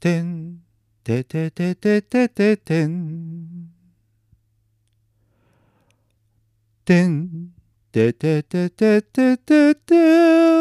てんてててててててんてんてててて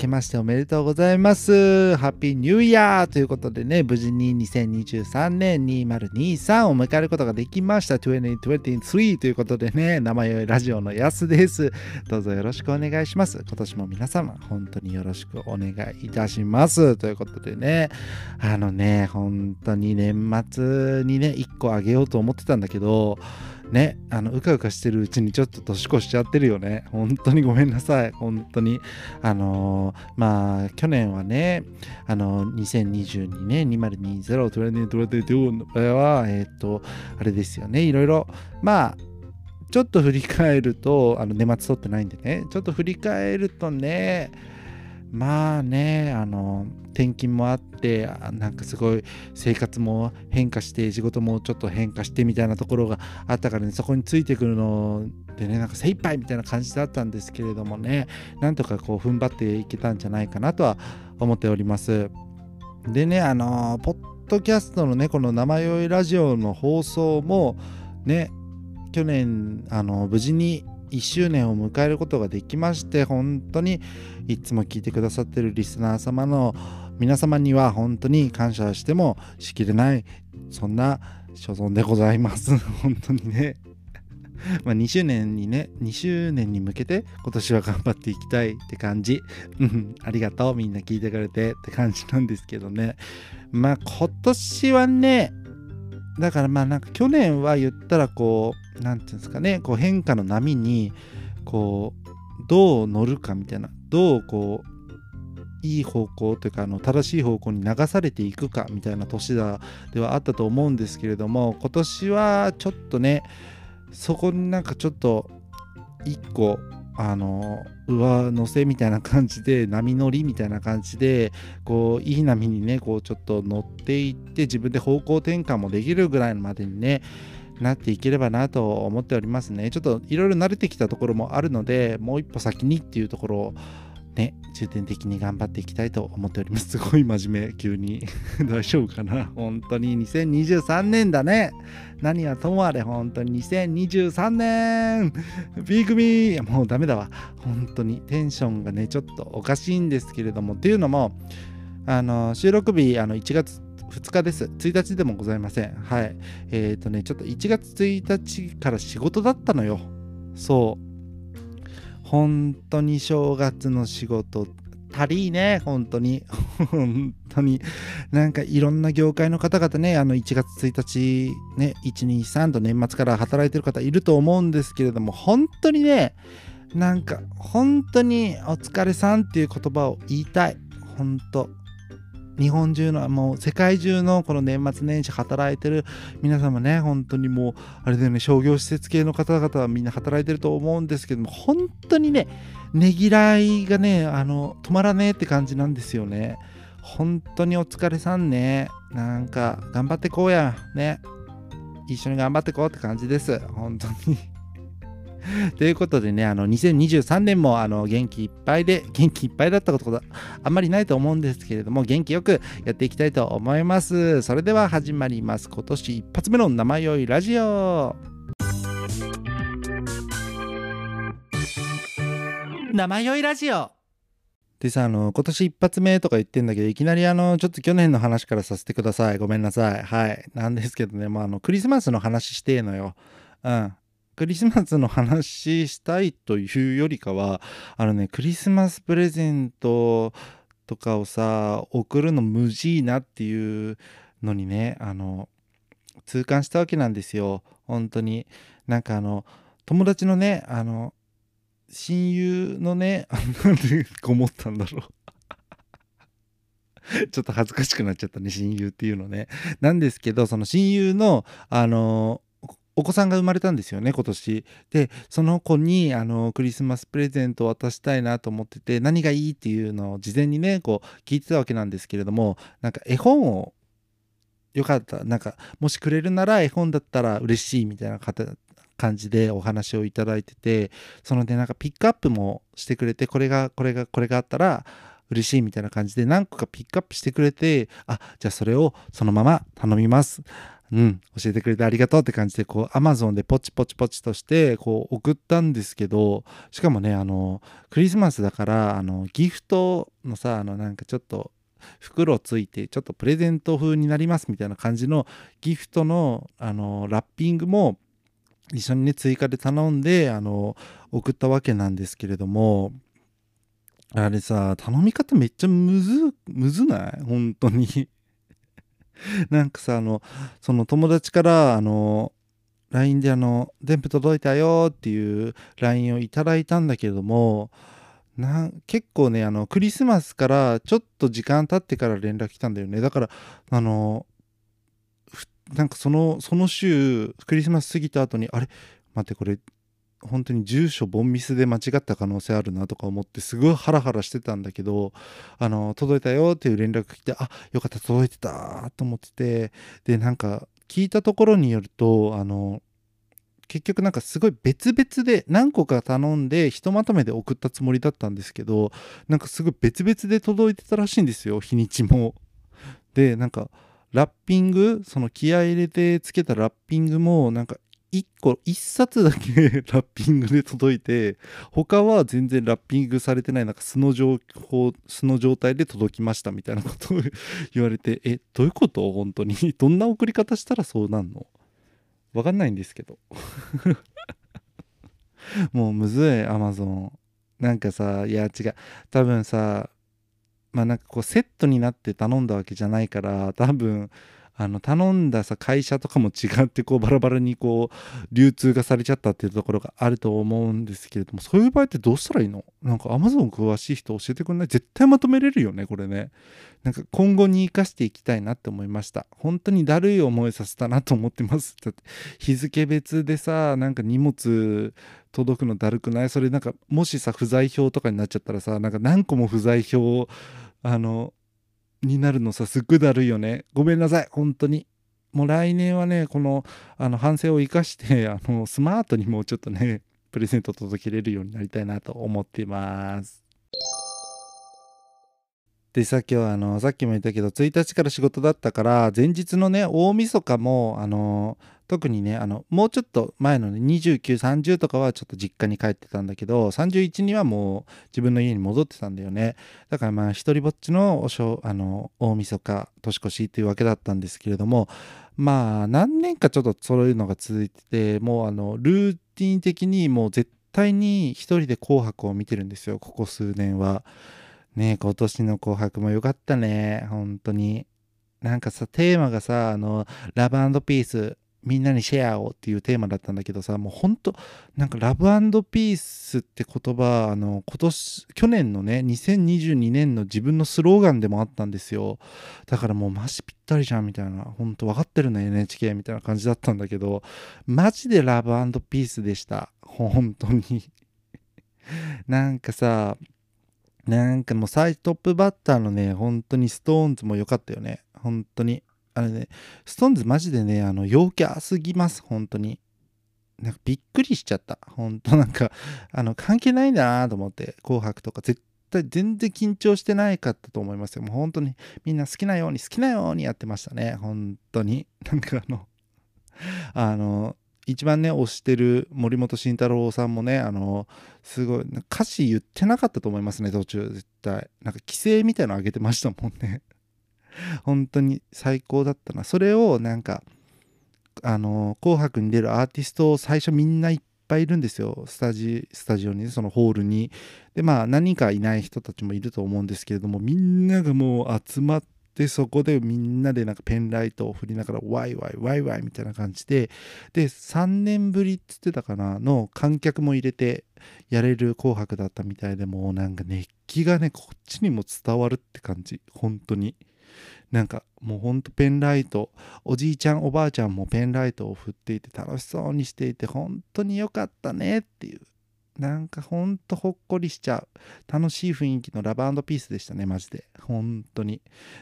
けましておめでとうございます。ハッピーニューイヤーということでね、無事に2023年2023を迎えることができました。2023ということでね、名前よいラジオのやすです。どうぞよろしくお願いします。今年も皆様、本当によろしくお願いいたします。ということでね、あのね、本当に年末にね、1個あげようと思ってたんだけど、ね、あのうかうかしてるうちにちょっと年越しちゃってるよね。本当にごめんなさい。本当に。あのーまあ、去年はね、あの2022年2020、2022の場合は、えっ、と、あれですよね、いろいろ、まあ、ちょっと振り返ると、あの年末撮ってないんでね、ちょっと振り返るとね、まあね、あの、転勤もあって、なんかすごい生活も変化して、仕事もちょっと変化してみたいなところがあったからね、そこについてくるのでね、なんか精一杯みたいな感じだったんですけれどもね、なんとかこう踏ん張っていけたんじゃないかなとは思っております。でね、あのポッドキャストのね、この生酔いラジオの放送もね、去年、あの無事に1周年を迎えることができまして、本当にいつも聞いてくださってるリスナー様の皆様には本当に感謝してもしきれない、そんな所存でございます。本当にね。まあ2周年にね、2周年に向けて今年は頑張っていきたいって感じ。うん、ありがとう。みんな聞いてくれてって感じなんですけどね。まあ今年はね、だからまあなんか去年は言ったらこう、なんていうんですかね、こう変化の波に、こう、どう乗るかみたいな、どうこう、いい方向というかあの正しい方向に流されていくかみたいな年だではあったと思うんですけれども今年はちょっとねそこになんかちょっと一個あの上乗せみたいな感じで波乗りみたいな感じでこういい波にねこうちょっと乗っていって自分で方向転換もできるぐらいまでにねなっていければなと思っておりますね。ちょっといろいろ慣れてきたところもあるのでもう一歩先にっていうところをね重点的に頑張っていきたいと思っております。すごい真面目急に。大丈夫かな？本当に。2023年だね。何はともあれ。本当に。2023年。B 組。もうダメだわ。本当に。テンションがねちょっとおかしいんですけれども。っていうのもあの収録日あの1月2日です。1日でもございません。はい。えっ、ー、とねちょっと1月1日から仕事だったのよ。そう。本当に正月の仕事足りね本当に。本当に。なんかいろんな業界の方々ねあの1月1日ね123と年末から働いてる方いると思うんですけれども本当にねなんか本当にお疲れさんっていう言葉を言いたい。本当。日本中のもう世界中のこの年末年始働いてる皆様ね本当にもうあれだよね商業施設系の方々はみんな働いてると思うんですけども本当にねねぎらいがねあの止まらねえって感じなんですよね。本当にお疲れさんね。なんか頑張ってこうや。ね。一緒に頑張ってこうって感じです。本当に。ということでね、あの2023年もあの元気いっぱいで、元気いっぱいだったことがあんまりないと思うんですけれども、元気よくやっていきたいと思います。それでは始まります。今年一発目の生酔いラジオ。生酔いラジオ。でさ、あの、今年一発目とか言ってんだけど、いきなりあの、ちょっと去年の話からさせてください。ごめんなさい。はい。なんですけどね、もうあの、クリスマスの話してえのよ。うん。クリスマスの話したいというよりかはあのねクリスマスプレゼントとかをさ送るの無事いなっていうのにねあの痛感したわけなんですよ。本当に。なんかあの友達のねあの親友のねなんでこもったんだろう。ちょっと恥ずかしくなっちゃったね親友っていうのね。なんですけどその親友のあのお子さんが生まれたんですよね今年。でその子にあのクリスマスプレゼントを渡したいなと思ってて何がいいっていうのを事前にねこう聞いてたわけなんですけれどもなんか絵本をよかったなんかもしくれるなら絵本だったら嬉しいみたいな感じでお話をいただいててそのでなんかピックアップもしてくれてこれがこれがこれがあったら嬉しいみたいな感じで何個かピックアップしてくれてあじゃあそれをそのまま頼みます。うん、教えてくれてありがとうって感じで、こう、アマゾンでポチポチポチとして、こう、送ったんですけど、しかもね、あの、クリスマスだから、あの、ギフトのさ、あの、なんかちょっと、袋ついて、ちょっとプレゼント風になりますみたいな感じのギフトの、あの、ラッピングも、一緒にね、追加で頼んで、あの、送ったわけなんですけれども、あれさ、頼み方めっちゃむず、むずない？本当に。なんかさあのその友達からあの LINE であの「全部届いたよ」っていう LINE をいただいたんだけれどもな結構ねあのクリスマスからちょっと時間経ってから連絡来たんだよね。だからあのなんかそのその週クリスマス過ぎた後にあれ？待ってこれ本当に住所ボンミスで間違った可能性あるなとか思ってすごいハラハラしてたんだけどあの届いたよっていう連絡来てあよかった届いてたと思っててでなんか聞いたところによるとあの結局なんかすごい別々で何個か頼んでひとまとめで送ったつもりだったんですけどなんかすごい別々で届いてたらしいんですよ日にちも。でなんかラッピングその気合入れてつけたラッピングもなんか1個1冊だけラッピングで届いて他は全然ラッピングされてないなんか素の情報素の状態で届きましたみたいなことを 言われてえどういうこと？本当に。どんな送り方したらそうなんの？わかんないんですけど。もうむずいアマゾン。なんかさいや違う。多分さまあなんかこうセットになって頼んだわけじゃないから多分あの頼んださ会社とかも違ってこうバラバラにこう流通がされちゃったっていうところがあると思うんですけれどもそういう場合ってどうしたらいいの？なんか Amazon 詳しい人教えてくんない？絶対まとめれるよねこれね。なんか今後に生かしていきたいなって思いました。本当にだるい思いさせたなと思ってます。だって日付別でさなんか荷物届くのだるくない？それなんかもしさ不在票とかになっちゃったらさなんか何個も不在票あのになるのさすっごいだるいよね。ごめんなさい。本当に。もう来年はねこのあの反省を生かして あのスマートにもうちょっとねプレゼント届けれるようになりたいなと思っています。でさっきはあのさっきも言ったけど1日から仕事だったから前日のね大晦日もあの特にねあのもうちょっと前の、ね、2930とかはちょっと実家に帰ってたんだけど31にはもう自分の家に戻ってたんだよねだからまあ一人ぼっちのおしょあの大晦日年越しっていうわけだったんですけれどもまあ何年かちょっとそういうのが続いててもうあのルーティン的にもう絶対に一人で「紅白」を見てるんですよここ数年は。ね今年の「紅白」も良かったね本当に。なんかさテーマがさあのラブピースみんなにシェアをっていうテーマだったんだけどさもうほんとなんかラブピースって言葉あの今年去年のね2022年の自分のスローガンでもあったんですよ。だからもうマジぴったりじゃんみたいなほんと分かってるね NHK みたいな感じだったんだけどマジでラブピースでした。本当に。なんかさなんかもう最トップバッターのね本当にストーンズも良かったよね。本当に。あれね、ストーンズマジでね、あの、陽キャすぎます、本当に。なんかびっくりしちゃった。本当なんか、あの、関係ないんだなと思って、紅白とか絶対全然緊張してないかったと思いますよ。もう本当にみんな好きなように好きなようにやってましたね。本当に。なんかあの、あの、一番ね、推してる森本慎太郎さんもね、あの、すごい、歌詞言ってなかったと思いますね、途中、絶対。なんか規制みたいなのあげてましたもんね。本当に最高だったな。それをなんかあの「紅白」に出るアーティストを最初みんないっぱいいるんですよ。スタジスタジオに、ね、そのホールに。でまあ何かいない人たちもいると思うんですけれどもみんながもう集まってそこでみんなでなんかペンライトを振りながらワイワイワイワイみたいな感じで。で3年ぶりっつってたかなの観客も入れてやれる紅白だったみたいでもうなんか熱気がねこっちにも伝わるって感じ。本当に。なんかもうほんとペンライトおじいちゃんおばあちゃんもペンライトを振っていて楽しそうにしていて本当に良かったねっていう。なんかほんとほっこりしちゃう。楽しい雰囲気のラブピースでしたねマジで。本当に。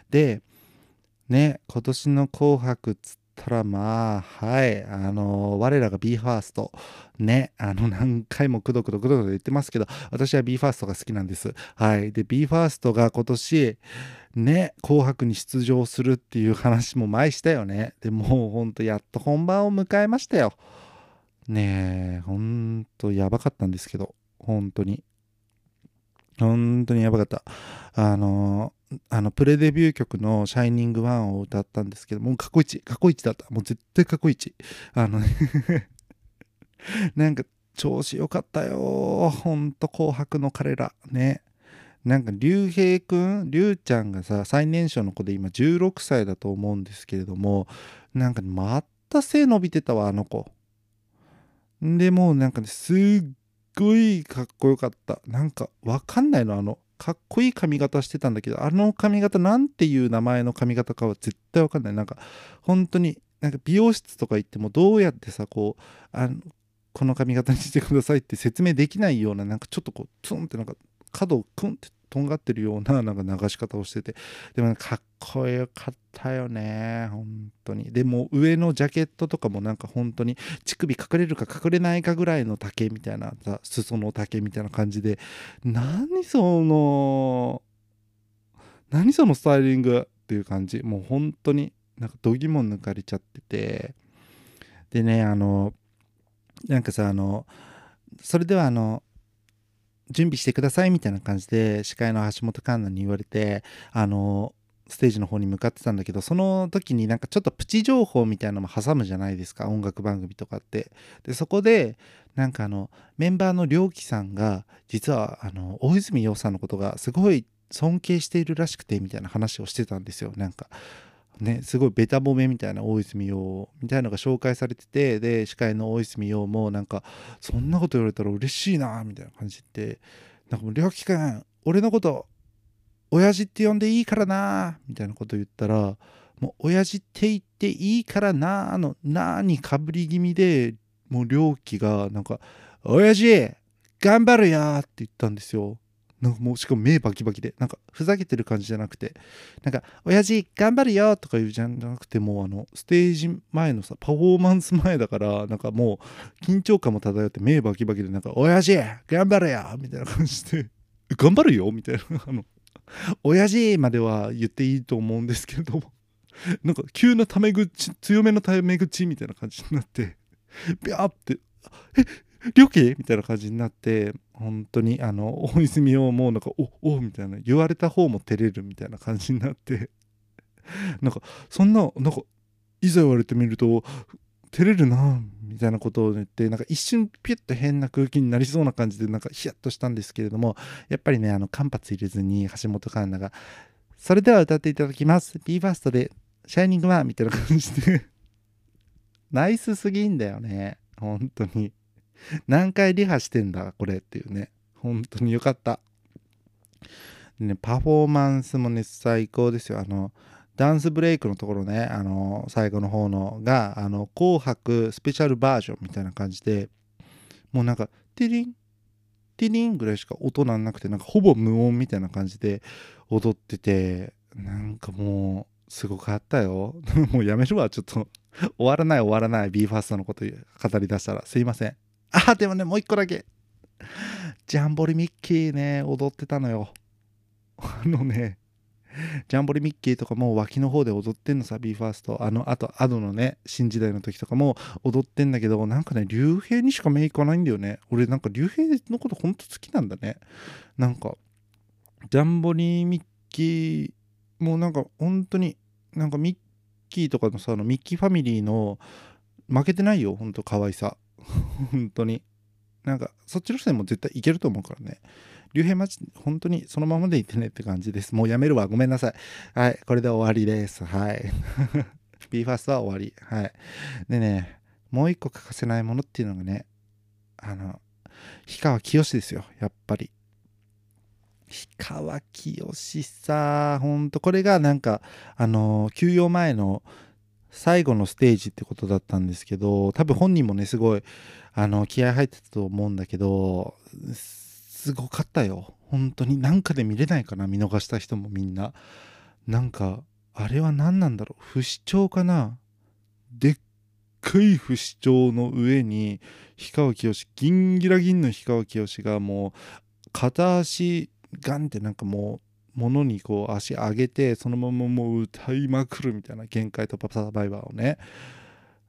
でね今年の「紅白」っつったらまあはいあの我らが BE:FIRST ねあの何回もくどくどくどくど言ってますけど私は BE:FIRST が好きなんです。はい。で BE:FIRST が今年ね紅白に出場するっていう話も前したよね。でもうほんとやっと本番を迎えましたよ。ねえほんとやばかったんですけど本当に。本当にやばかった。あのあのプレデビュー曲の「シャイニングワンを歌ったんですけどもう過去一過去一だった。もう絶対過去一。あの なんか調子良かったよ。ほんと紅白の彼ら。ね。なんか竜兵くん竜ちゃんがさ最年少の子で今16歳だと思うんですけれどもなんかまた背伸びてたわあの子。でもうなんかねすっごいかっこよかった。なんかわかんないのあのかっこいい髪型してたんだけどあの髪型なんていう名前の髪型かは絶対わかんない。なんか本当になんか美容室とか行ってもどうやってさこうあのこの髪型にしてくださいって説明できないようななんかちょっとこうツンってなんか角をクンってとんがってるような なんか流し方をしてて。でも、かっこよかったよね本当に。でも上のジャケットとかもなんか本当に乳首隠れるか隠れないかぐらいの丈みたいなさ裾の丈みたいな感じで。何その何そのスタイリングっていう感じ。もう本当になんかどぎも抜かれちゃってて。でねあのなんかさあのそれではあの準備してくださいみたいな感じで司会の橋本環奈に言われてあのステージの方に向かってたんだけどその時になんかちょっとプチ情報みたいなのも挟むじゃないですか音楽番組とかって。でそこでなんかあのメンバーの良樹さんが実はあの大泉洋さんのことがすごい尊敬しているらしくてみたいな話をしてたんですよなんか。ね、すごいベタ褒めみたいな大泉洋みたいなのが紹介されててで司会の大泉洋もなんかそんなこと言われたら嬉しいなみたいな感じでなんかもう「りょうきくん俺のこと親父って呼んでいいからな」みたいなこと言ったらもう親父って言っていいからなの「な」にかぶり気味でもう良樹がなんか「親父頑張るよ」って言ったんですよ。なんかもうしかも目バキバキでなんかふざけてる感じじゃなくてなんか「親父頑張るよ」とか言うじゃんじゃなくてもうあのステージ前のさパフォーマンス前だからなんかもう緊張感も漂って目バキバキでなんか「親父頑張れよ」みたいな感じで「頑張るよ」みたいなあの「親父」までは言っていいと思うんですけれどもなんか急なタメ口強めのタメ口みたいな感じになってビャーって「え料金みたいな感じになって本当にあの大泉洋もなんかおおみたいな言われた方も照れるみたいな感じになって。なんかそんななんかいざ言われてみると照れるなみたいなことを言ってなんか一瞬ピュッと変な空気になりそうな感じでなんかヒヤッとしたんですけれどもやっぱりねあの間髪入れずに橋本環奈がそれでは歌っていただきます。BE:FIRST で「シャイニングマン」みたいな感じで。ナイスすぎんだよね。本当に。何回リハしてんだこれっていうね。本当によかった。ねパフォーマンスもね最高ですよ。あのダンスブレイクのところねあの最後の方のがあの紅白スペシャルバージョンみたいな感じでもうなんかティリンティリンぐらいしか音なんなくてなんかほぼ無音みたいな感じで踊っててなんかもうすごかったよ。もうやめるわ。ちょっと終わらない終わらない。BE:FIRST のこと語りだしたら。すいません。あ、でもね、もう一個だけ。ジャンボリミッキーね、踊ってたのよ。あのね、ジャンボリミッキーとかも脇の方で踊ってんのさ、BE:FIRST。あの、あと、アドのね、新時代の時とかも踊ってんだけど、なんかね、竜兵にしか目いかないんだよね。俺なんか竜兵のことほんと好きなんだね。なんか、ジャンボリミッキーもうなんか本当に、なんかミッキーとかのさ、あのミッキーファミリーの負けてないよ、ほんと可愛さ。本当に。なんかそっちの人でも絶対いけると思うからね。竜兵マジ本当にそのままでいてねって感じです。もうやめるわ。ごめんなさい。はい。これで終わりです。はい。BE:FIRST は終わり。はい。でねもう一個欠かせないものっていうのがねあの氷川きよしですよ。やっぱり。氷川きよしさ、ほんと、これがなんか、あの、休養前の最後のステージってことだったんですけど、多分本人もね、すごい、あの、気合入ってたと思うんだけど、すごかったよ。本当に。なんかで見れないかな、見逃した人もみんな。なんか、あれは何なんだろう。不死鳥かなでっかい不死鳥の上に、氷川きよし、ギンギラギンの氷川きよしがもう、片足ガンってなんかもうう物にこう足上げてそのままもう歌いまくるみたいな限界とパサバイバーをね。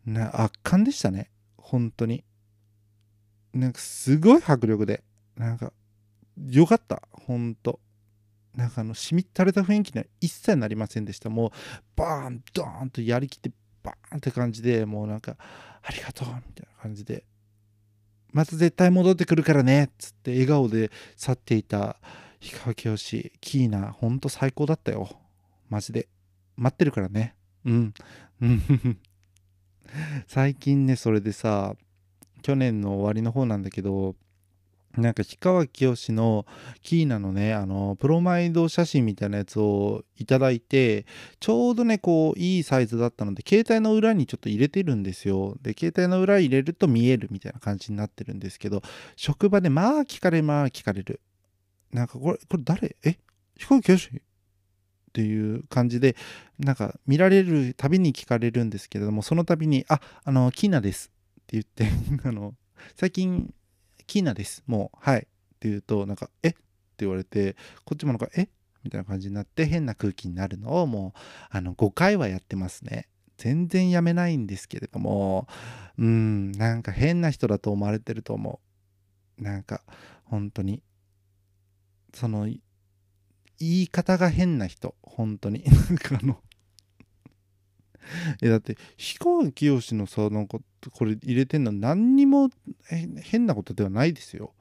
ね圧巻でしたね。本当に。なんかすごい迫力で。なんかよかった。本当。なんかあのしみったれた雰囲気には一切なりませんでした。もうバーンドーンとやりきってバーンって感じでもうなんかありがとうみたいな感じで。また絶対戻ってくるからねっつって笑顔で去っていた氷川きよし、キーナ、ほんと最高だったよ。マジで。待ってるからね。うん。最近ね、それでさ、去年の終わりの方なんだけど、なんか氷川きよしのキーナのね、あの、プロマイド写真みたいなやつをいただいて、ちょうどね、こう、いいサイズだったので、携帯の裏にちょっと入れてるんですよ。で、携帯の裏入れると見えるみたいな感じになってるんですけど、職場でまあ聞かれまあ聞かれる。なんかこれ、これ誰？え？飛行機よしっていう感じで、なんか見られるたびに聞かれるんですけれども、その度に、あ、あの、キーナですって言って あの、最近、キーナです、もう、はい。って言うと、なんか、え？って言われて、こっちもなんか、え？みたいな感じになって変な空気になるのをもうあの5回はやってますね。全然やめないんですけれどもうんなんか変な人だと思われてると思う。なんか本当にその言い方が変な人本当に。なんかあのえだって氷川きよしのさなんかこれ入れてんの何にも変なことではないですよ。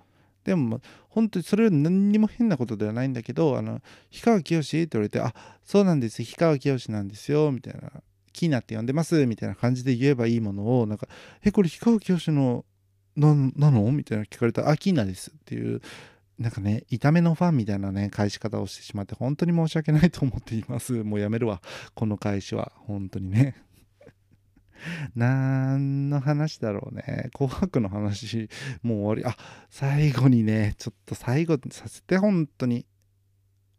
でも本当にそれは何にも変なことではないんだけどあの氷川きよしって言われてあそうなんです氷川きよしなんですよみたいなキーナって呼んでますみたいな感じで言えばいいものをなんかえこれ氷川きよしのななの？みたいな聞かれたらあキーナですっていうなんかね、痛めのファンみたいなね、返し方をしてしまって、本当に申し訳ないと思っています。もうやめるわ。この返しは。本当にね。何の話だろうね。紅白の話、もう終わり。あ、最後にね、ちょっと最後にさせて、本当に。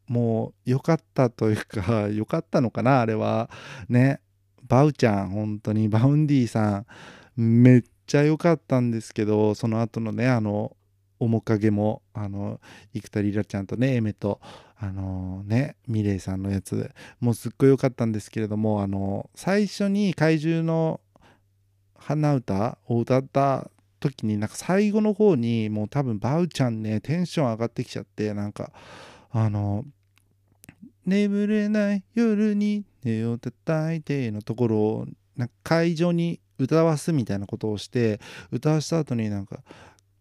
もう良かったというか、良かったのかな、あれは。ね。バウちゃん、本当に、 Vaundy さん、めっちゃ良かったんですけど、その後のね、あの、面影もあの幾田りらちゃんとね Aimer とあのねミレイさんのやつもうすっごい良かったんですけれどもあの最初に怪獣の花歌を歌った時になんか最後の方にもう多分バウちゃんねテンション上がってきちゃってなんかあの眠れない夜に寝を叩いてのところをなんか会場に歌わすみたいなことをして歌わした後になんか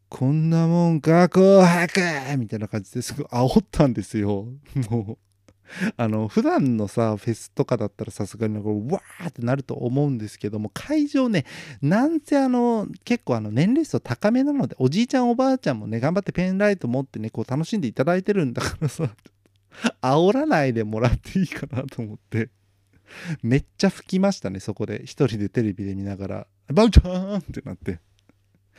こんなもんか、紅白みたいな感じですごい煽ったんですよ。もう。あの普段のさフェスとかだったらさすがにこうわーってなると思うんですけども会場ねなんせあの結構あの年齢層高めなのでおじいちゃんおばあちゃんもね頑張ってペンライト持ってねこう楽しんでいただいてるんだからさ煽らないでもらっていいかなと思ってめっちゃ吹きましたねそこで一人でテレビで見ながら「バウちゃん!」ってなって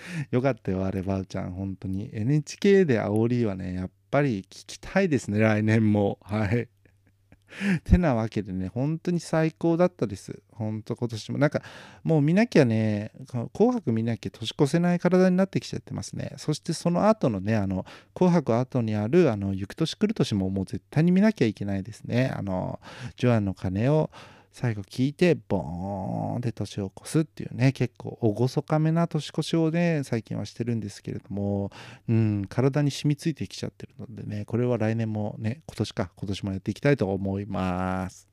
よかったよ、あれ、ばあちゃん。本当に。NHK で煽りはね、やっぱり聞きたいですね、来年も。はい。てなわけでね、本当に最高だったです。本当今年も。なんか、もう見なきゃね、紅白見なきゃ年越せない体になってきちゃってますね。そしてその後のね、あの、紅白後にある、あの、行く年来る年ももう絶対に見なきゃいけないですね。あの、ジョアンの鐘を、最後聞いてボーンって年を越すっていうね結構厳かめな年越しをね最近はしてるんですけれどもうん体に染みついてきちゃってるのでねこれは来年もね今年か今年もやっていきたいと思います。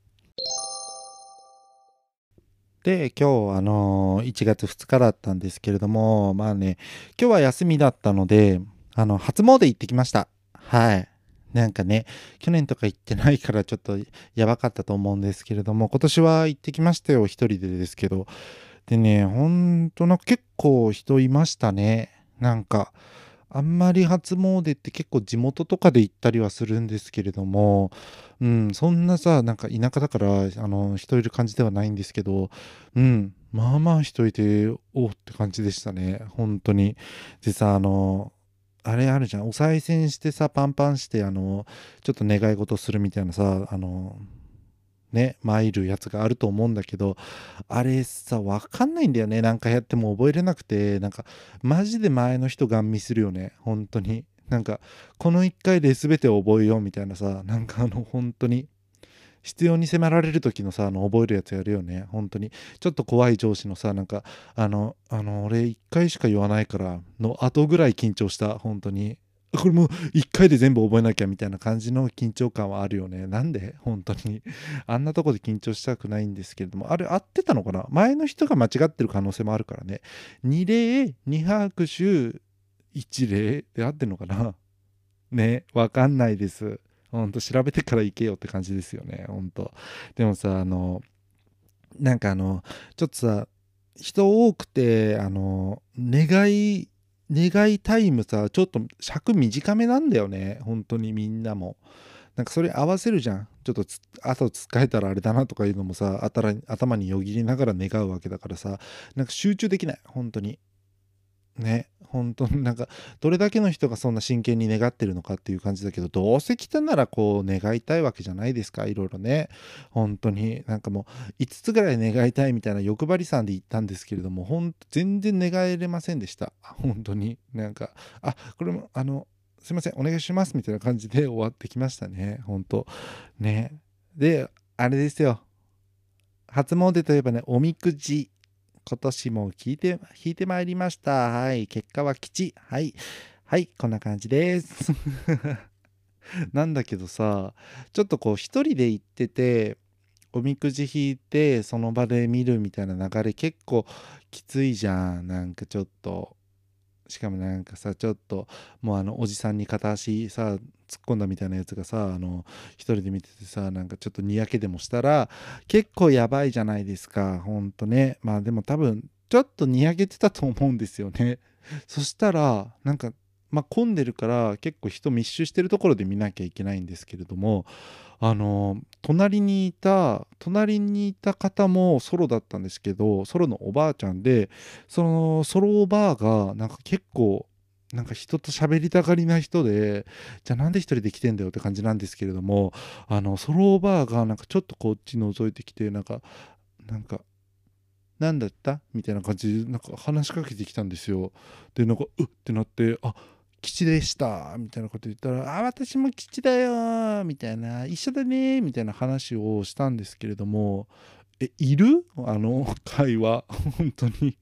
で今日あの1月2日だったんですけれどもまあね今日は休みだったのであの初詣行ってきました。はい。なんかね、去年とか行ってないからちょっとやばかったと思うんですけれども、今年は行ってきましたよ、一人でですけど。でね、ほんとなんか結構人いましたね。なんか、あんまり初詣って結構地元とかで行ったりはするんですけれども、うん、そんなさ、なんか田舎だから、あの、人いる感じではないんですけど、うん、まあまあ人いて、おって感じでしたね、本当に。でさ、あの、あれあるじゃん、お賽銭してさ、パンパンして、あの、ちょっと願い事するみたいなさ、あの、ね、参るやつがあると思うんだけど、あれさ、わかんないんだよね。なんかやっても覚えれなくて、なんか、マジで前の人ガン見するよね。本当に。なんか、この1回で全てを覚えようみたいなさ、なんかあの、本当に、必要に迫られる時のさ、あの、覚えるやつやるよね。本当に。ちょっと怖い上司のさ、なんか、あの、あの、俺1回しか言わないからの後ぐらい緊張した。本当に。これもう1回で全部覚えなきゃみたいな感じの緊張感はあるよね。なんで？本当に。あんなとこで緊張したくないんですけれども、あれ合ってたのかな？前の人が間違ってる可能性もあるからね。2例、2拍手、1例で合ってんのかな？ね、わかんないです。ほんと調べてから行けよって感じですよね。ほんと。でもさ、あの、なんかあの、ちょっとさ、人多くて、あの、願い願いタイムさ、ちょっと尺短めなんだよね。本当にみんなも。なんかそれ合わせるじゃん。ちょっとつ後使えたらあれだなとかいうのもさ、頭によぎりながら願うわけだからさ、なんか集中できない。本当に。ね。本当になんかどれだけの人がそんな真剣に願ってるのかっていう感じだけどどうせ来たならこう願いたいわけじゃないですか？いろいろね。本当になんかもう5つぐらい願いたいみたいな欲張りさんで言ったんですけれどもほん全然願えれませんでした。本当になんかあこれもあのすいませんお願いしますみたいな感じで終わってきましたね。本当ね。であれですよ。初詣といえばねおみくじ。今年も聞いて、引いてまいりました。はい。結果は吉。はい。はい。こんな感じです。なんだけどさ、ちょっとこう一人で行ってて、おみくじ引いてその場で見るみたいな流れ結構きついじゃん。なんかちょっと。しかもなんかさちょっともうあのおじさんに片足さ突っ込んだみたいなやつがさあの一人で見ててさなんかちょっとにやけでもしたら結構やばいじゃないですかほんとね。まあでも多分ちょっとにやけてたと思うんですよね。そしたらなんかまあ混んでるから結構人密集してるところで見なきゃいけないんですけれどもあの隣にいた隣にいた方もソロだったんですけどソロのおばあちゃんでそのソロおばあがなんか結構なんか人と喋りたがりな人でじゃあなんで一人で来てんだよって感じなんですけれどもあのソロおばあがなんかちょっとこっち覗いてきてなんかなんか何だった？みたいな感じでなんか話しかけてきたんですよ。でなんかうってなってあ吉でした！みたいなこと言ったら「あ私も吉だよ」みたいな「一緒だね」みたいな話をしたんですけれどもえいる？あの会話？本当に。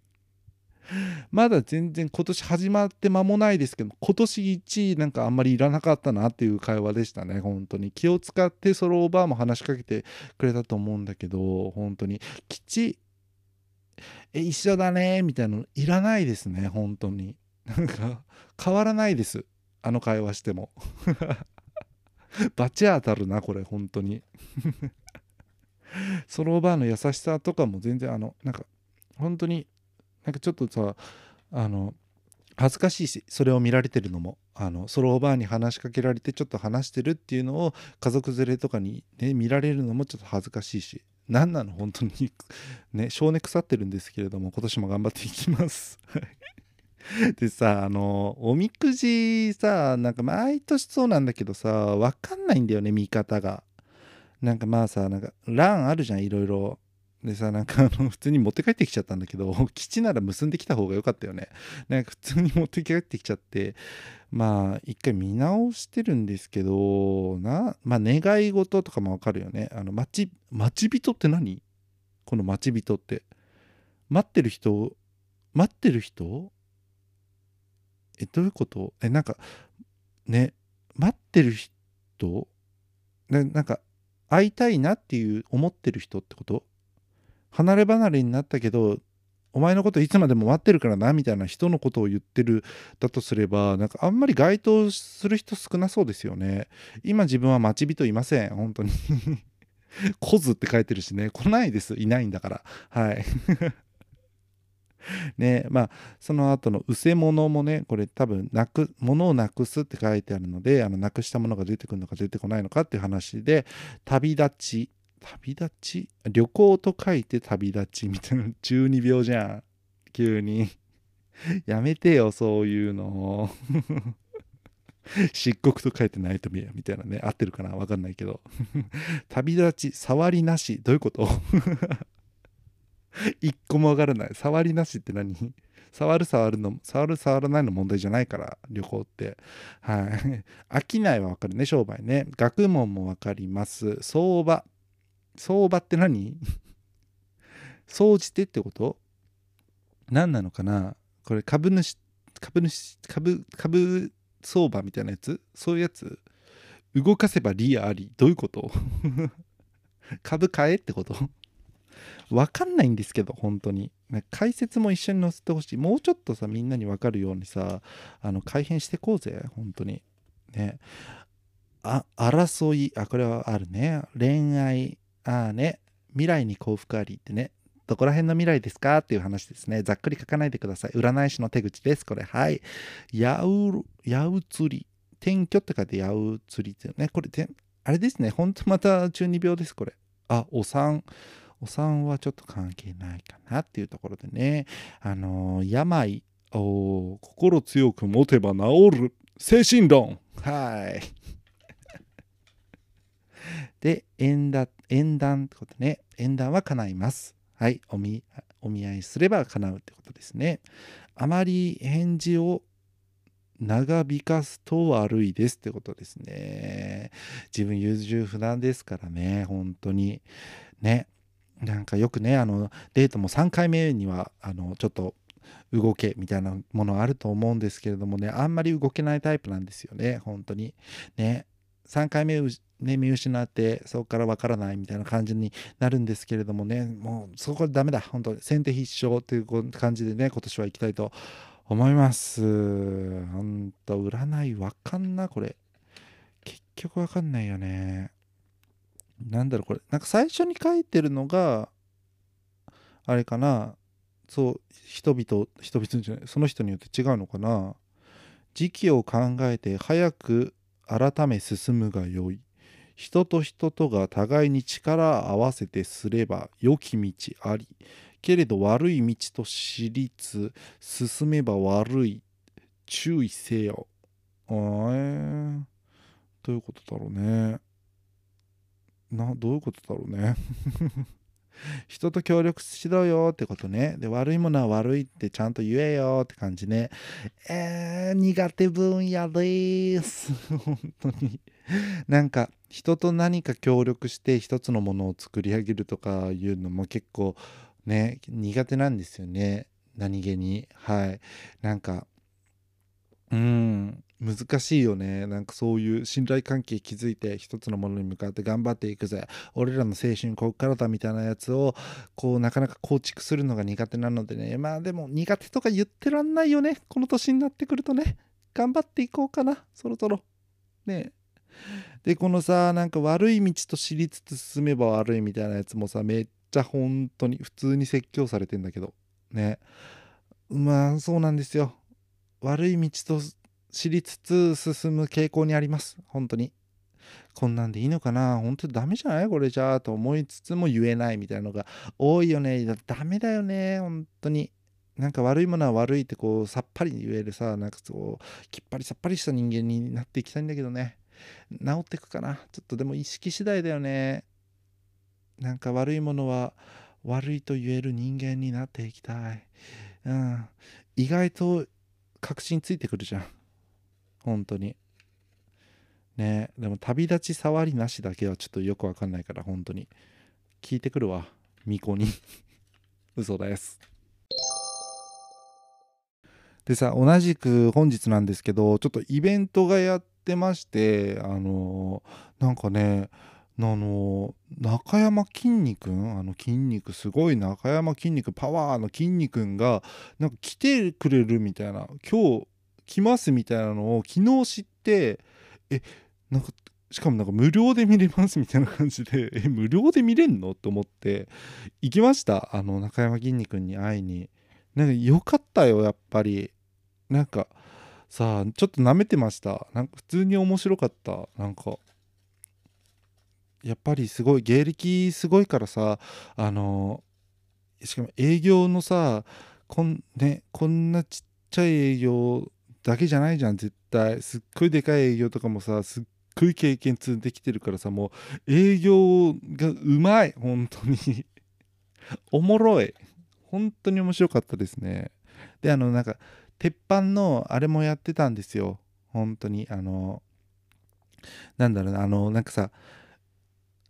まだ全然今年始まって間もないですけど今年1位なんかあんまりいらなかったなっていう会話でしたね。本当に。気を使ってソロオーバーも話しかけてくれたと思うんだけど本当に。吉え一緒だねみたいなのいらないですね。本当に。なんか変わらないです。あの会話しても。バチ当たるなこれ。本当に。ソローバーの優しさとかも全然あのなんか本当になんかちょっとさあの恥ずかしいしそれを見られてるのもあのソローバーに話しかけられてちょっと話してるっていうのを家族連れとかに、ね、見られるのもちょっと恥ずかしいし何なの本当に。ね性根腐ってるんですけれども今年も頑張っていきます。でさあのおみくじさなんか毎年そうなんだけどさわかんないんだよね見方が。なんかまあさなんか欄あるじゃんいろいろ。でさなんかあの 普通に持って帰ってきちゃったんだけど 基地なら結んできた方が良かったよね。なんか普通に持って帰ってきちゃってまあ一回見直してるんですけどなまあ願い事とかもわかるよね。あの待ち待ち人って何？この待ち人って。待ってる人待ってる人？えどういうこと？えなんかね待ってる人？ななんか会いたいなっていう思ってる人ってこと？離れ離れになったけどお前のこといつまでも待ってるからなみたいな人のことを言ってるだとすればなんかあんまり該当する人少なそうですよね。今自分は待ち人いません本当に。コズって書いてるしね。来ないです。いないんだから。はい。ねまあその後の「うせ物」もねこれ多分なく「物をなくす」って書いてあるのであのなくしたものが出てくるのか出てこないのかっていう話で「旅立ち」旅立ち？旅行と書いて旅立ちみたいな。12秒じゃん。急に。やめてよそういうの。漆黒と書いてナイトメアみたいなね。合ってるかな？わかんないけど。旅立ち触りなし。どういうこと？一個もわからない。触りなしって何？触る触るの触る触らないの問題じゃないから旅行って。はい。飽きないはわかるね商売ね。学問もわかります。相場。相場って何？総じてってこと？何なのかな？これ株主株主株株相場みたいなやつ？そういうやつ？動かせば利あり。どういうこと？株買えってこと？わかんないんですけど本当に。解説も一緒に載せてほしい。もうちょっとさみんなにわかるようにさあの改変してこうぜ。本当に。ね。あ争い。あこれはあるね。恋愛。ああね未来に幸福ありってねどこら辺の未来ですか？っていう話ですね。ざっくり書かないでください。占い師の手口です。これ。はい。やう、やうつり。転居って書いてやうつりってね。これ、あれですね。ほんとまた中二病です、これ。あ、お産。お産はちょっと関係ないかなっていうところでね。あのー、病。お心強く持てば治る。精神論。はい。で、縁談、縁談ってことね。縁談は叶います。はい、お見お見合いすれば叶うってことですね。あまり返事を長引かすと悪いですってことですね。自分優柔不断ですからね、本当に。ね。なんかよくね、あの、デートも3回目には、あの、ちょっと動けみたいなものあると思うんですけれどもね、あんまり動けないタイプなんですよね、本当に。ね。3回目ね、見失ってそこからわからないみたいな感じになるんですけれどもね。もうそこはダメだ。本当先手必勝という感じでね今年は行きたいと思います。本当占いわかんなこれ。結局わかんないよね。なんだろうこれ。なんか最初に書いてるのがあれかな。そう人々人々じゃない。その人によって違うのかな。時期を考えて早く改め進むがよい。人と人とが互いに力を合わせてすれば良き道あり。けれど悪い道と知りつ進めば悪い注意せよ。えー、どういうことだろうね。などういうことだろうね。人と協力しろよってことね。で、悪いものは悪いってちゃんと言えよって感じね。えー、苦手分野です。本当に。なんか、人と何か協力して一つのものを作り上げるとかいうのも結構ね、苦手なんですよね。何気に。はい。なんか、うん、難しいよね。なんかそういう信頼関係築いて一つのものに向かって頑張っていくぜ。俺らの青春こっからだみたいなやつをこうなかなか構築するのが苦手なのでね。まあでも苦手とか言ってらんないよね。この年になってくるとね。頑張っていこうかな。そろそろ。ねで、このさ、なんか悪い道と知りつつ進めば悪いみたいなやつもさ、めっちゃ本当に普通に説教されてんだけど。ね。まあそうなんですよ。悪い道と知りつつ進む傾向にあります。本当に。こんなんでいいのかな？本当にダメじゃない？これじゃあと思いつつも言えないみたいなのが多いよね。ダメだよね。本当に。なんか悪いものは悪いってこうさっぱり言えるさ、なんかそう、きっぱりさっぱりした人間になっていきたいんだけどね。治ってくかな？ちょっとでも意識次第だよね。なんか悪いものは悪いと言える人間になっていきたい。うん。意外と確信ついてくるじゃん。本当に。ねでも旅立ち触りなしだけはちょっとよくわかんないから本当に。聞いてくるわ巫女に。嘘です。でさ同じく本日なんですけどちょっとイベントがやってましてあのなんかねあの中山きんに君？あの筋肉すごい中山きんに君パワーの筋肉がなんか来てくれるみたいな。今日来ますみたいなのを昨日知ってえなんかしかもなんか無料で見れますみたいな感じで え無料で見れんの？と思って行きました。あの中山きんに君に会いに。なんか良かったよやっぱり。なんかさあちょっと舐めてました。なんか普通に面白かった。なんかやっぱりすごい芸歴すごいからさあのしかも営業のさこん,、ね、こんなちっちゃい営業だけじゃないじゃん。絶対すっごいでかい営業とかもさすっごい経験積んできてるからさもう営業がうまい。本当に。おもろい。本当に面白かったですね。であのなんか鉄板のあれもやってたんですよ。本当にあのなんだろうなあのなんかさ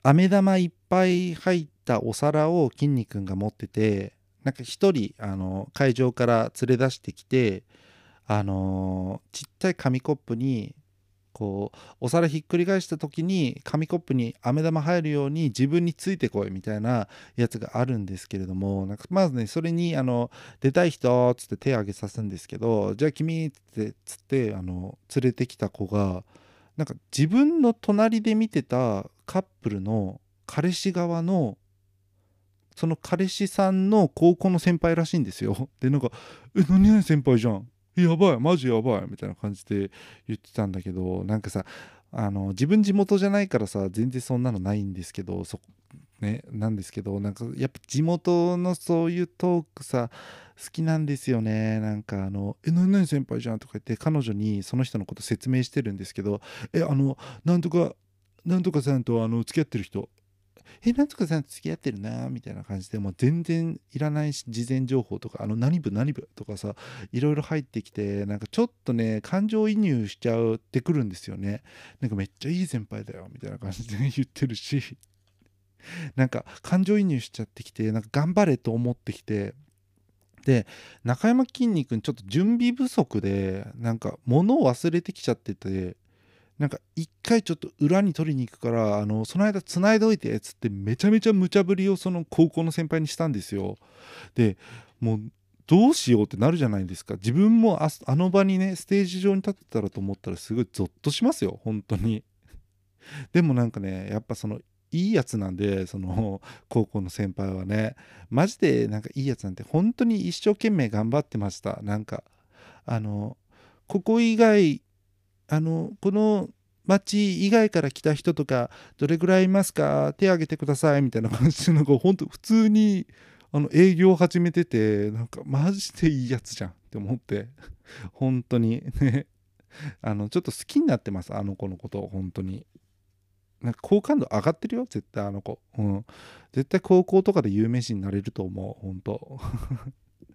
飴玉いっぱい入ったお皿をきんに君が持っててなんか一人あの会場から連れ出してきてあのちっちゃい紙コップにこうお皿ひっくり返した時に紙コップに飴玉入るように自分についてこいみたいなやつがあるんですけれどもなんかまずねそれにあの出たい人っつって手挙げさすんですけどじゃあ君ってつってあの連れてきた子がなんか自分の隣で見てたカップルの彼氏側のその彼氏さんの高校の先輩らしいんですよ。でなんか「え何々先輩じゃんやばいマジやばい」みたいな感じで言ってたんだけどなんかさあの自分地元じゃないからさ全然そんなのないんですけどそねなんですけどなんかやっぱ地元のそういうトークさ好きなんですよね。なんかあの「え何々先輩じゃん」とか言って彼女にその人のこと説明してるんですけど「えあのなんとかなんとかさんとあの付き合ってる人えなんとかさんと付き合ってるなみたいな感じでもう全然いらない事前情報とかあの何部何部とかさいろいろ入ってきてなんかちょっとね感情移入しちゃうってくるんですよね。なんかめっちゃいい先輩だよみたいな感じで 言ってるし。なんか感情移入しちゃってきてなんか頑張れと思ってきて。で中山きんに君ちょっと準備不足でなんか物を忘れてきちゃっててなんか一回ちょっと裏に取りに行くからあのその間つないでおいてっつってめちゃめちゃ無茶ぶりをその高校の先輩にしたんですよ。でもうどうしようってなるじゃないですか。自分もああの場にねステージ上に立ってたらと思ったらすごいゾッとしますよ。本当に。でもなんかねやっぱそのいいやつなんでその高校の先輩はね。マジでなんかいいやつなんて本当に一生懸命頑張ってました。なんかあのここ以外あのこの町以外から来た人とかどれぐらいいますか？手挙げてくださいみたいな感じのが本当普通にあの営業始めててなんかマジでいいやつじゃんって思って。本当にね。あのちょっと好きになってます。あの子のこと本当に。なんか好感度上がってるよ絶対あの子。うん。絶対高校とかで有名人になれると思う本当。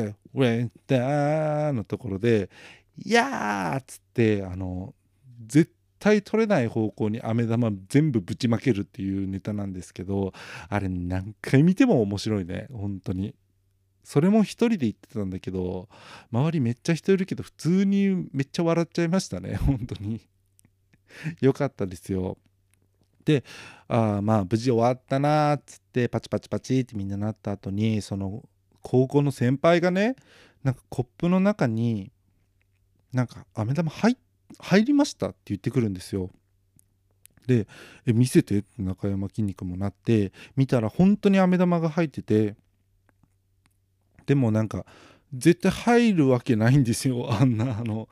ウェンダーのところで、いやーっつって、あの、絶対取れない方向に飴玉全部ぶちまけるっていうネタなんですけど、あれ何回見ても面白いね、本当に。それも一人で言ってたんだけど、周りめっちゃ人いるけど、普通にめっちゃ笑っちゃいましたね、本当に。よかったですよ。であまあ無事終わったなっつってパチパチパチってみんななった後にその高校の先輩がねなんかコップの中になんか飴玉入入りました？って言ってくるんですよ。で「え見せて」って中山きんに君もなって見たら本当に飴玉が入っててでもなんか絶対入るわけないんですよ あんなあの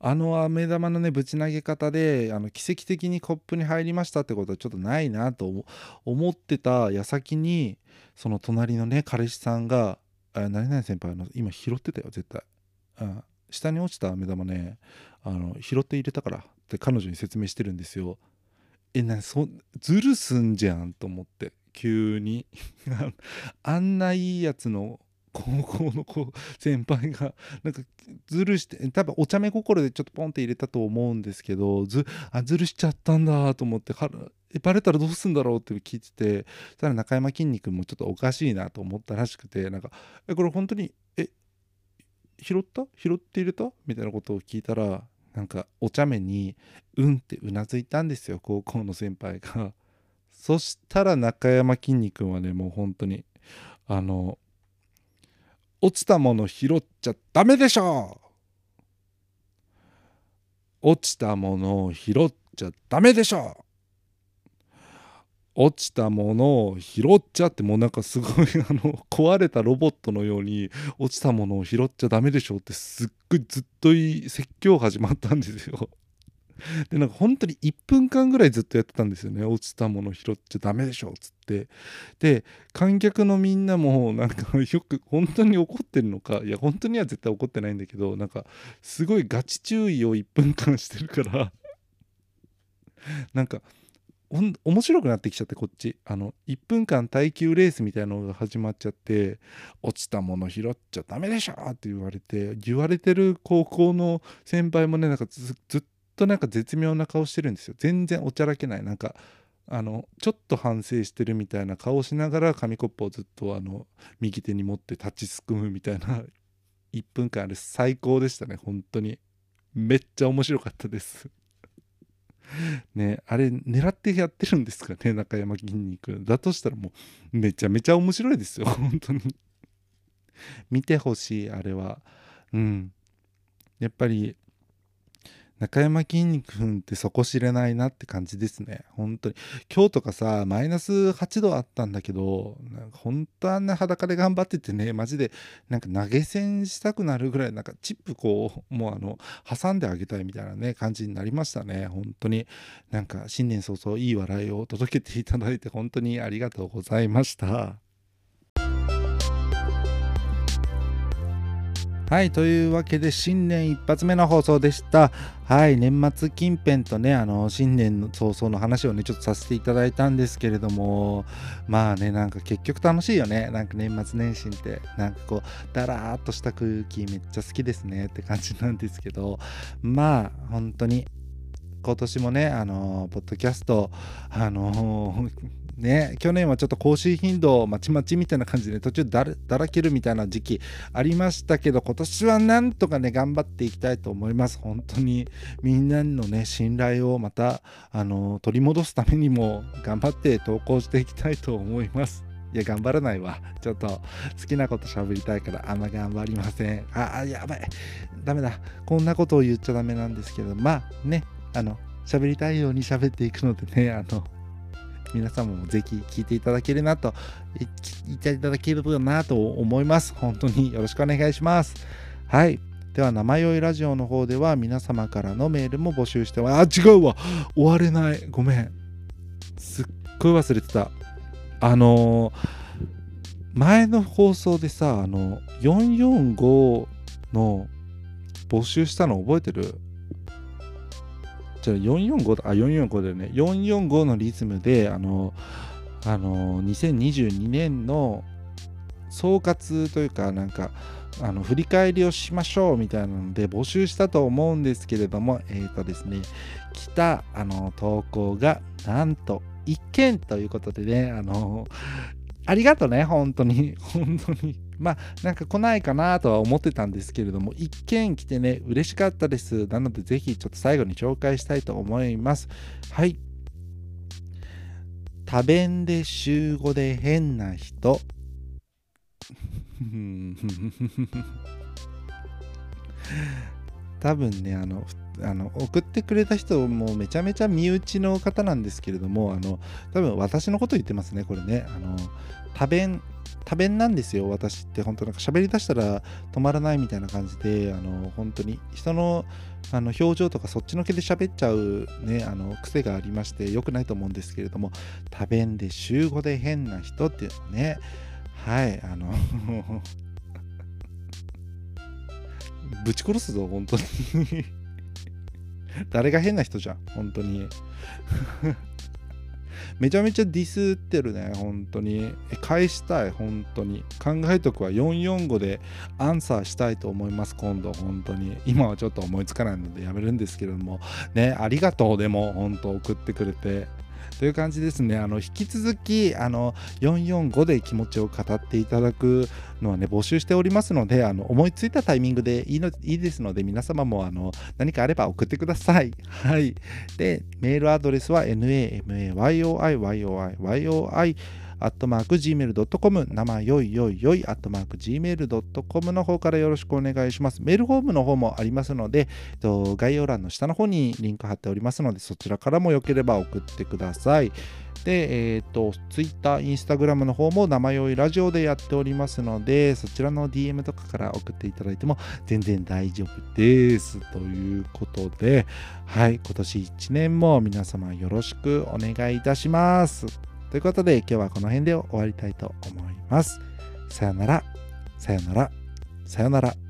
あの飴玉のねぶち投げ方であの奇跡的にコップに入りましたってことはちょっとないなと思ってた矢先にその隣のね彼氏さんがあ何々先輩の今拾ってたよ絶対。あ下に落ちた飴玉ねあの拾って入れたからって彼女に説明してるんですよ。えなそずるすんじゃんと思って急に。あんないいやつの高校の子先輩がなんかずるして多分お茶目心でちょっとポンって入れたと思うんですけどずあずるしちゃったんだと思ってえバレたらどうすんだろう？って聞いててそしたら中山きんに君もちょっとおかしいなと思ったらしくてなんかえこれ本当にえ拾った拾って入れた？みたいなことを聞いたらなんかお茶目に「うん」ってうなずいたんですよ高校の先輩が。そしたら中山きんに君はねもう本当にあの落ちたもの拾っちゃダメでしょ落ちたものを拾っちゃダメでしょ！落ちたものを拾っちゃってもうなんかすごいあの 壊れたロボットのように落ちたものを拾っちゃダメでしょってすっごいずっとい説教始まったんですよ。でなんか本当に1分間ぐらいずっとやってたんですよね。落ちたもの拾っちゃダメでしょっつって。で観客のみんなもなんか よく本当に怒ってるのかいや本当には絶対怒ってないんだけどなんかすごいガチ注意を1分間してるから。なんか面白くなってきちゃってこっち。あの1分間耐久レースみたいなのが始まっちゃって落ちたもの拾っちゃダメでしょって言われて言われてる高校の先輩もねなんかずっとなんか絶妙な顔してるんですよ。全然おちゃらけない。なんかあのちょっと反省してるみたいな顔しながら紙コップをずっとあの右手に持って立ちすくむみたいな1分間あれ最高でしたね。本当に。めっちゃ面白かったです。ねあれ狙ってやってるんですかね 中山筋肉だとしたらもうめちゃめちゃ面白いですよ 本当に。見てほしいあれは。うん。やっぱり中山きんに君って底知れないなって感じですね。本当に。今日とかさ、マイナス8度あったんだけど、なんか本当あんな裸で頑張っててね、マジでなんか投げ銭したくなるぐらい、なんかチップこう、もうあの、挟んであげたいみたいなね、感じになりましたね。本当に。なんか新年早々いい笑いを届けていただいて本当にありがとうございました。はい、というわけで新年一発目の放送でした。はい、年末近辺とね、あの新年の早々の話をね、ちょっとさせていただいたんですけれども、まあね、なんか結局楽しいよね。なんか年末年始って、なんかこう、だらーっとした空気めっちゃ好きですねって感じなんですけど、まあ、本当に今年もね、あのポッドキャスト、あのね、去年はちょっと更新頻度まちまちみたいな感じで途中だらけるみたいな時期ありましたけど今年はなんとかね頑張っていきたいと思います本当にみんなのね信頼をまたあの取り戻すためにも頑張って投稿していきたいと思いますいや、頑張らないわ。ちょっと好きなこと喋りたいからあんま頑張りません。あ、やばい。ダメだ。こんなことを言っちゃダメなんですけど、まあね、あの、喋りたいように喋っていくのでね、あの、皆様もぜひ聞いていただけるなと、言っていただけるなと思います。本当によろしくお願いします。はい。では、生酔いラジオの方では皆様からのメールも募集してます。あ、違うわ終われない。ごめん。すっごい忘れてた。あのー、前の放送でさ、あの、445の募集したの覚えてる？じゃあ445あ445だよね。445のリズムであのあの2022年の総括というかなんかあの振り返りをしましょうみたいなので募集したと思うんですけれどもえっ、ー、とですね来たあの投稿がなんと1件ということでねあのありがとうね本当に本当に。まあなんか来ないかなとは思ってたんですけれども一見来てね嬉しかったです。なのでぜひちょっと最後に紹介したいと思います。はい。多弁で週5で変な人。多分ねあのあの送ってくれた人もめちゃめちゃ身内の方なんですけれどもあの多分私のこと言ってますねこれね。あの多弁多弁なんですよ私って。本当なんか喋りだしたら止まらないみたいな感じであの本当に。人のあの表情とかそっちのけで喋っちゃうねあの癖がありまして良くないと思うんですけれども多弁で週5で変な人っていうのねはいあの ぶち殺すぞ本当に。誰が変な人じゃん本当に。めちゃめちゃディスってるね、本当に。返したい、本当に。考えとくは445でアンサーしたいと思います、今度、本当に。今はちょっと思いつかないのでやめるんですけれども、ね、ありがとう、でも、本当送ってくれて。という感じですね。あの引き続きあの445で気持ちを語っていただくのはね、募集しておりますので、あの思いついたタイミングでいいのいいですので、皆様もあの何かあれば送ってください。はい。で、メールアドレスは namayoiyoi アットマーク gmail.com 生よいよいよいアットマーク gmail.com の方からよろしくお願いします。メールフォームの方もありますので、概要欄の下の方にリンク貼っておりますので、そちらからもよければ送ってください。で、えっ、ー、と、Twitter、Instagram の方も生酔いラジオでやっておりますので、そちらの DM とかから送っていただいても全然大丈夫です。ということで、はい、今年1年も皆様よろしくお願いいたします。ということで今日はこの辺で終わりたいと思います。さよなら、さよなら、さよなら。